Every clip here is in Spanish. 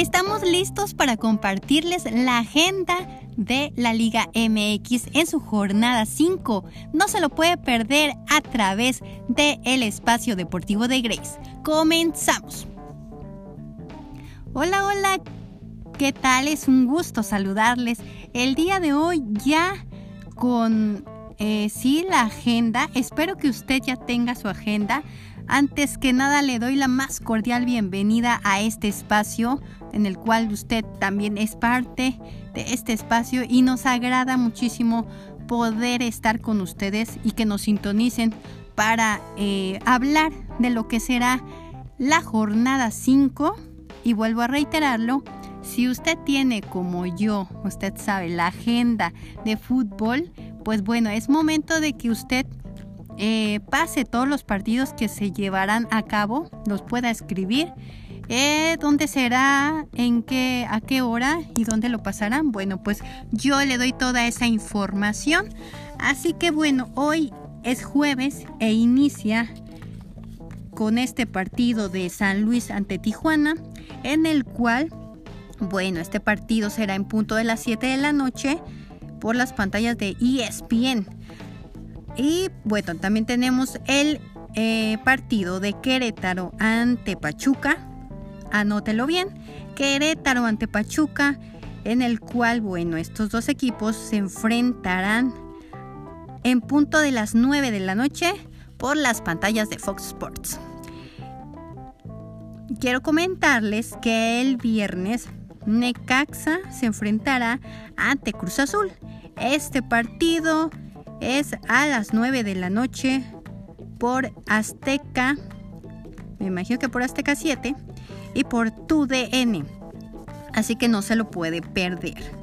Estamos listos para compartirles la agenda de la Liga MX en su jornada 5. No se lo puede perder a través de el espacio deportivo de Grace. Comenzamos. Hola, hola, ¿qué tal? Es un gusto saludarles. El día de hoy ya con eh, sí la agenda. Espero que usted ya tenga su agenda. Antes que nada le doy la más cordial bienvenida a este espacio en el cual usted también es parte de este espacio y nos agrada muchísimo poder estar con ustedes y que nos sintonicen para eh, hablar de lo que será la jornada 5 y vuelvo a reiterarlo, si usted tiene como yo, usted sabe, la agenda de fútbol, pues bueno, es momento de que usted eh, pase todos los partidos que se llevarán a cabo, los pueda escribir eh, ¿Dónde será? ¿En qué? ¿A qué hora? ¿Y dónde lo pasarán? Bueno, pues yo le doy toda esa información. Así que bueno, hoy es jueves e inicia con este partido de San Luis ante Tijuana, en el cual, bueno, este partido será en punto de las 7 de la noche por las pantallas de ESPN. Y bueno, también tenemos el eh, partido de Querétaro ante Pachuca anótelo bien, Querétaro ante Pachuca, en el cual, bueno, estos dos equipos se enfrentarán en punto de las 9 de la noche por las pantallas de Fox Sports. Quiero comentarles que el viernes Necaxa se enfrentará ante Cruz Azul. Este partido es a las 9 de la noche por Azteca, me imagino que por Azteca 7 y por tu DN. Así que no se lo puede perder.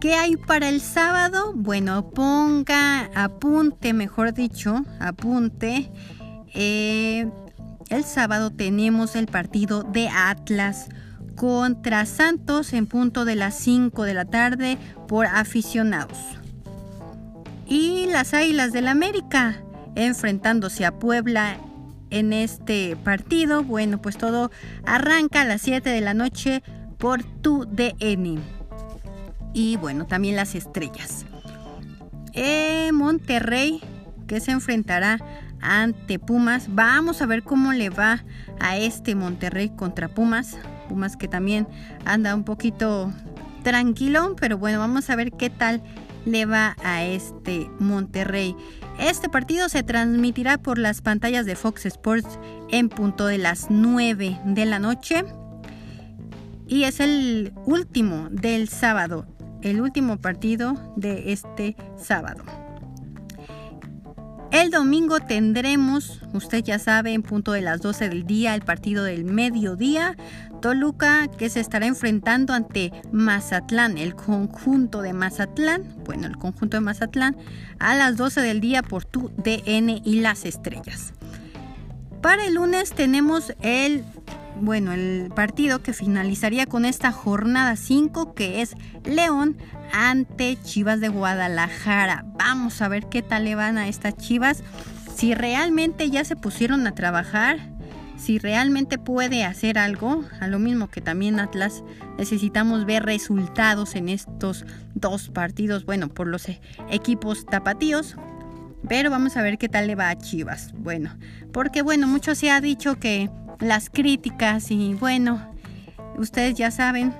¿Qué hay para el sábado? Bueno, ponga, apunte, mejor dicho, apunte. Eh, el sábado tenemos el partido de Atlas contra Santos en punto de las 5 de la tarde por aficionados. Y las Águilas del América enfrentándose a Puebla en este partido. Bueno, pues todo arranca a las 7 de la noche por tu DN. Y bueno, también las estrellas. Eh, Monterrey, que se enfrentará ante Pumas. Vamos a ver cómo le va a este Monterrey contra Pumas. Pumas que también anda un poquito tranquilo, pero bueno, vamos a ver qué tal le va a este Monterrey. Este partido se transmitirá por las pantallas de Fox Sports en punto de las 9 de la noche. Y es el último del sábado, el último partido de este sábado. El domingo tendremos, usted ya sabe, en punto de las 12 del día, el partido del mediodía. Toluca que se estará enfrentando ante Mazatlán, el conjunto de Mazatlán, bueno, el conjunto de Mazatlán, a las 12 del día por tu DN y las estrellas. Para el lunes tenemos el bueno, el partido que finalizaría con esta jornada 5 que es León ante Chivas de Guadalajara. Vamos a ver qué tal le van a estas Chivas. Si realmente ya se pusieron a trabajar, si realmente puede hacer algo, a lo mismo que también Atlas, necesitamos ver resultados en estos dos partidos, bueno, por los equipos tapatíos. Pero vamos a ver qué tal le va a Chivas. Bueno, porque bueno, mucho se ha dicho que las críticas y bueno, ustedes ya saben,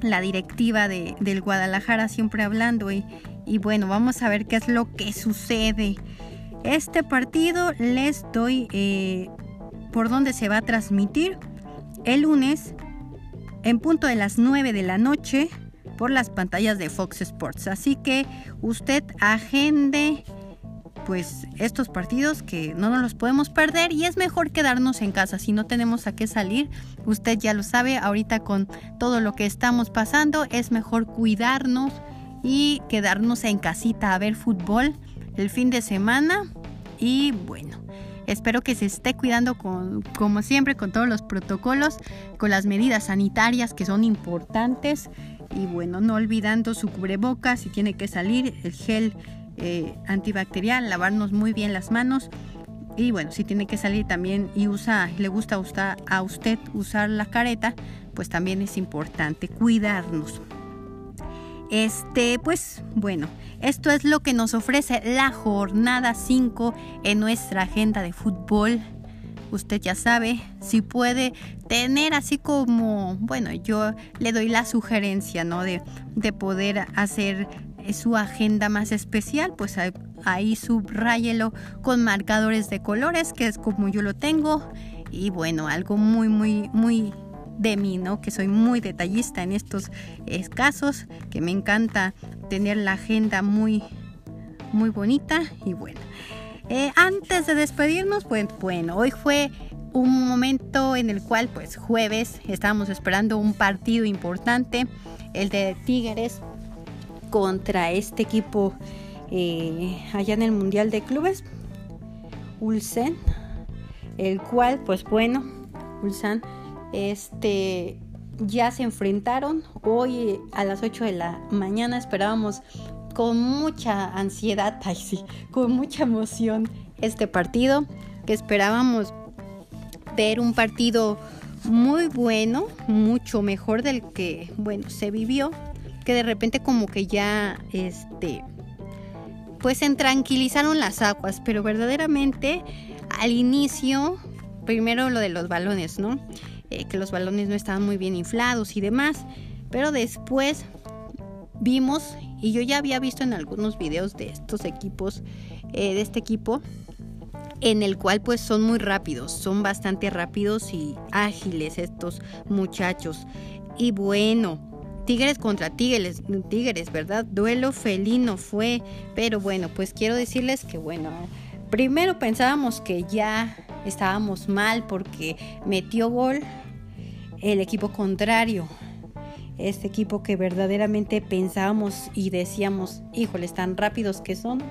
la directiva de, del Guadalajara siempre hablando y, y bueno, vamos a ver qué es lo que sucede. Este partido les doy eh, por dónde se va a transmitir el lunes en punto de las 9 de la noche por las pantallas de Fox Sports. Así que usted agende pues estos partidos que no nos los podemos perder y es mejor quedarnos en casa si no tenemos a qué salir. Usted ya lo sabe, ahorita con todo lo que estamos pasando es mejor cuidarnos y quedarnos en casita a ver fútbol el fin de semana y bueno. Espero que se esté cuidando con, como siempre con todos los protocolos, con las medidas sanitarias que son importantes y bueno, no olvidando su cubrebocas si tiene que salir, el gel eh, antibacterial, lavarnos muy bien las manos y bueno, si tiene que salir también y usa, le gusta a usted usar la careta, pues también es importante cuidarnos. Este, pues bueno, esto es lo que nos ofrece la jornada 5 en nuestra agenda de fútbol. Usted ya sabe, si puede tener así como, bueno, yo le doy la sugerencia, ¿no? De, de poder hacer su agenda más especial, pues ahí subráyelo con marcadores de colores, que es como yo lo tengo. Y bueno, algo muy, muy, muy de mí, ¿no? Que soy muy detallista en estos casos, que me encanta tener la agenda muy, muy bonita y bueno. Eh, antes de despedirnos, pues bueno, hoy fue un momento en el cual, pues jueves, estábamos esperando un partido importante, el de Tigres contra este equipo eh, allá en el Mundial de Clubes, Ulsen, el cual, pues bueno, Ulsan, este, ya se enfrentaron. Hoy a las 8 de la mañana esperábamos con mucha ansiedad, ay sí, con mucha emoción este partido, que esperábamos ver un partido muy bueno, mucho mejor del que, bueno, se vivió que de repente como que ya, este, pues se tranquilizaron las aguas, pero verdaderamente al inicio, primero lo de los balones, ¿no? Eh, que los balones no estaban muy bien inflados y demás, pero después vimos, y yo ya había visto en algunos videos de estos equipos, eh, de este equipo, en el cual pues son muy rápidos, son bastante rápidos y ágiles estos muchachos. Y bueno, Tigres contra Tigres, Tigres, ¿verdad? Duelo felino fue, pero bueno, pues quiero decirles que bueno, primero pensábamos que ya estábamos mal porque metió gol el equipo contrario. Este equipo que verdaderamente pensábamos y decíamos, híjole, tan rápidos que son,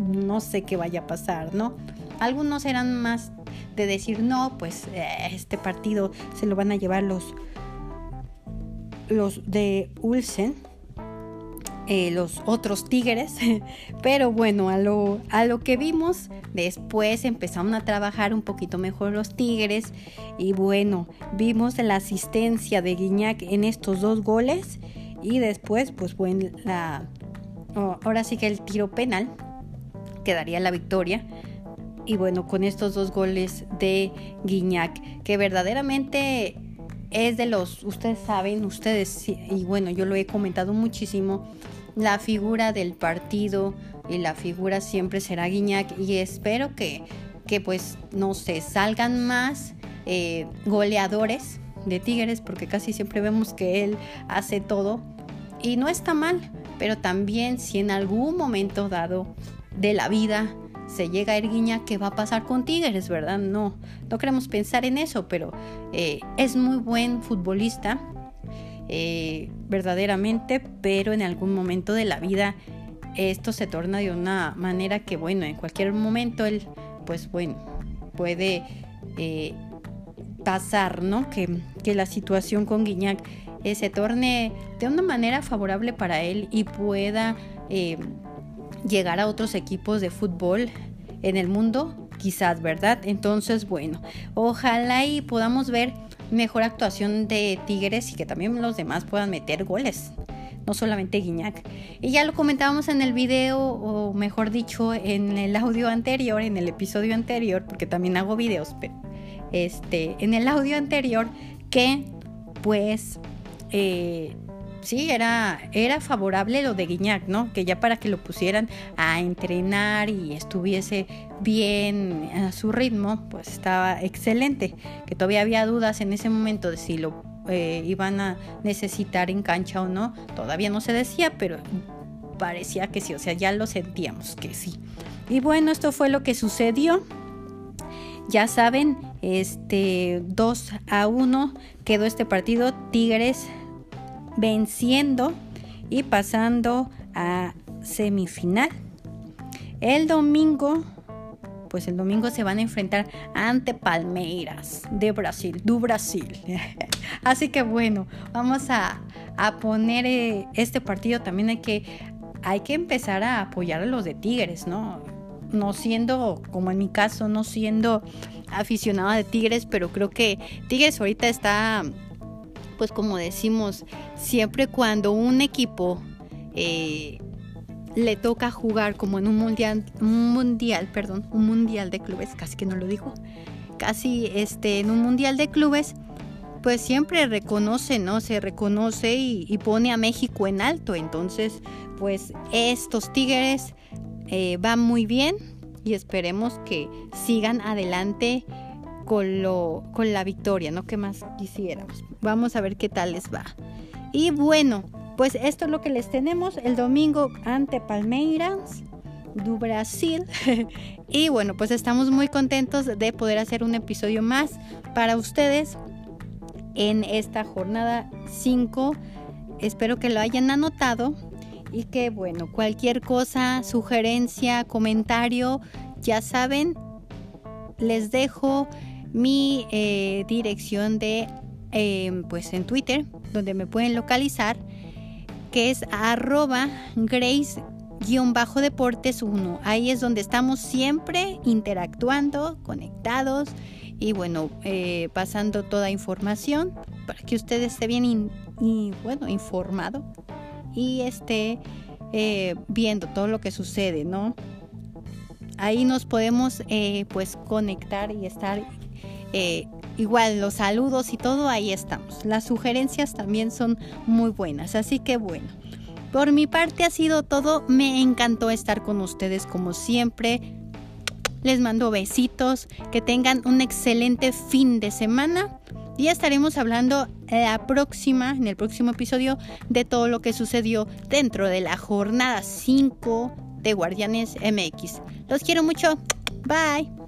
no sé qué vaya a pasar, ¿no? Algunos eran más de decir, no, pues eh, este partido se lo van a llevar los los de Ulsen, eh, los otros tigres, pero bueno, a lo, a lo que vimos, después empezaron a trabajar un poquito mejor los tigres. Y bueno, vimos la asistencia de Guiñac en estos dos goles. Y después, pues bueno, la, ahora sí que el tiro penal quedaría la victoria. Y bueno, con estos dos goles de Guiñac, que verdaderamente es de los, ustedes saben, ustedes, y bueno, yo lo he comentado muchísimo, la figura del partido y la figura siempre será Guiñac y espero que, que pues, no sé, salgan más eh, goleadores de Tigres porque casi siempre vemos que él hace todo y no está mal, pero también si en algún momento dado de la vida se llega a Erguiña, ¿qué va a pasar con Tigres, verdad? No, no queremos pensar en eso, pero eh, es muy buen futbolista, eh, verdaderamente, pero en algún momento de la vida esto se torna de una manera que, bueno, en cualquier momento él, pues bueno, puede eh, pasar, ¿no? Que, que, la situación con Guiñac se torne de una manera favorable para él y pueda llegar a otros equipos de fútbol en el mundo, quizás, ¿verdad? Entonces, bueno, ojalá y podamos ver mejor actuación de Tigres y que también los demás puedan meter goles, no solamente Guiñac. Y ya lo comentábamos en el video, o mejor dicho, en el audio anterior, en el episodio anterior, porque también hago videos, pero este, en el audio anterior, que pues eh, sí, era, era favorable lo de Guiñac, ¿no? Que ya para que lo pusieran a entrenar y estuviese bien a su ritmo, pues estaba excelente. Que todavía había dudas en ese momento de si lo eh, iban a necesitar en cancha o no. Todavía no se decía, pero parecía que sí, o sea, ya lo sentíamos que sí. Y bueno, esto fue lo que sucedió. Ya saben, este 2 a 1 quedó este partido. Tigres venciendo y pasando a semifinal. El domingo, pues el domingo se van a enfrentar ante Palmeiras de Brasil, du Brasil. Así que bueno, vamos a, poner eh, este partido. También hay que, hay que empezar a apoyar a los de Tigres, ¿no? no siendo, como en mi caso, no siendo aficionada de Tigres, pero creo que Tigres ahorita está, pues como decimos, siempre cuando un equipo eh, le toca jugar como en un mundial, un mundial, perdón, un mundial de clubes, casi que no lo digo, casi este, en un mundial de clubes, pues siempre reconoce, ¿no? Se reconoce y, pone a México en alto. Entonces, pues estos Tigres eh, van muy bien y esperemos que sigan adelante con, lo, con la victoria, ¿no? ¿Qué más quisiéramos? Vamos a ver qué tal les va. Y bueno, pues esto es lo que les tenemos el domingo ante Palmeiras do Brasil. y bueno, pues estamos muy contentos de poder hacer un episodio más para ustedes en esta jornada 5. Espero que lo hayan anotado y que bueno, cualquier cosa, sugerencia, comentario, ya saben, les dejo mi eh, dirección de em, pues en Twitter, donde me pueden localizar, que es arroba grace-deportes 1. Ahí es donde estamos siempre interactuando, conectados y bueno, eh, pasando toda información para que usted esté bien y bueno, informado y esté eh, viendo todo lo que sucede, ¿no? Ahí nos podemos pues conectar y estar igual los saludos y todo, ahí estamos. Las sugerencias también son muy buenas, así que bueno. Por mi parte ha sido todo, me encantó estar con ustedes como siempre. Les mando besitos, que tengan un excelente fin de semana y estaremos hablando la próxima, en el próximo episodio, de todo lo que sucedió dentro de la jornada 5 de Guardianes MX. Los quiero mucho. Bye.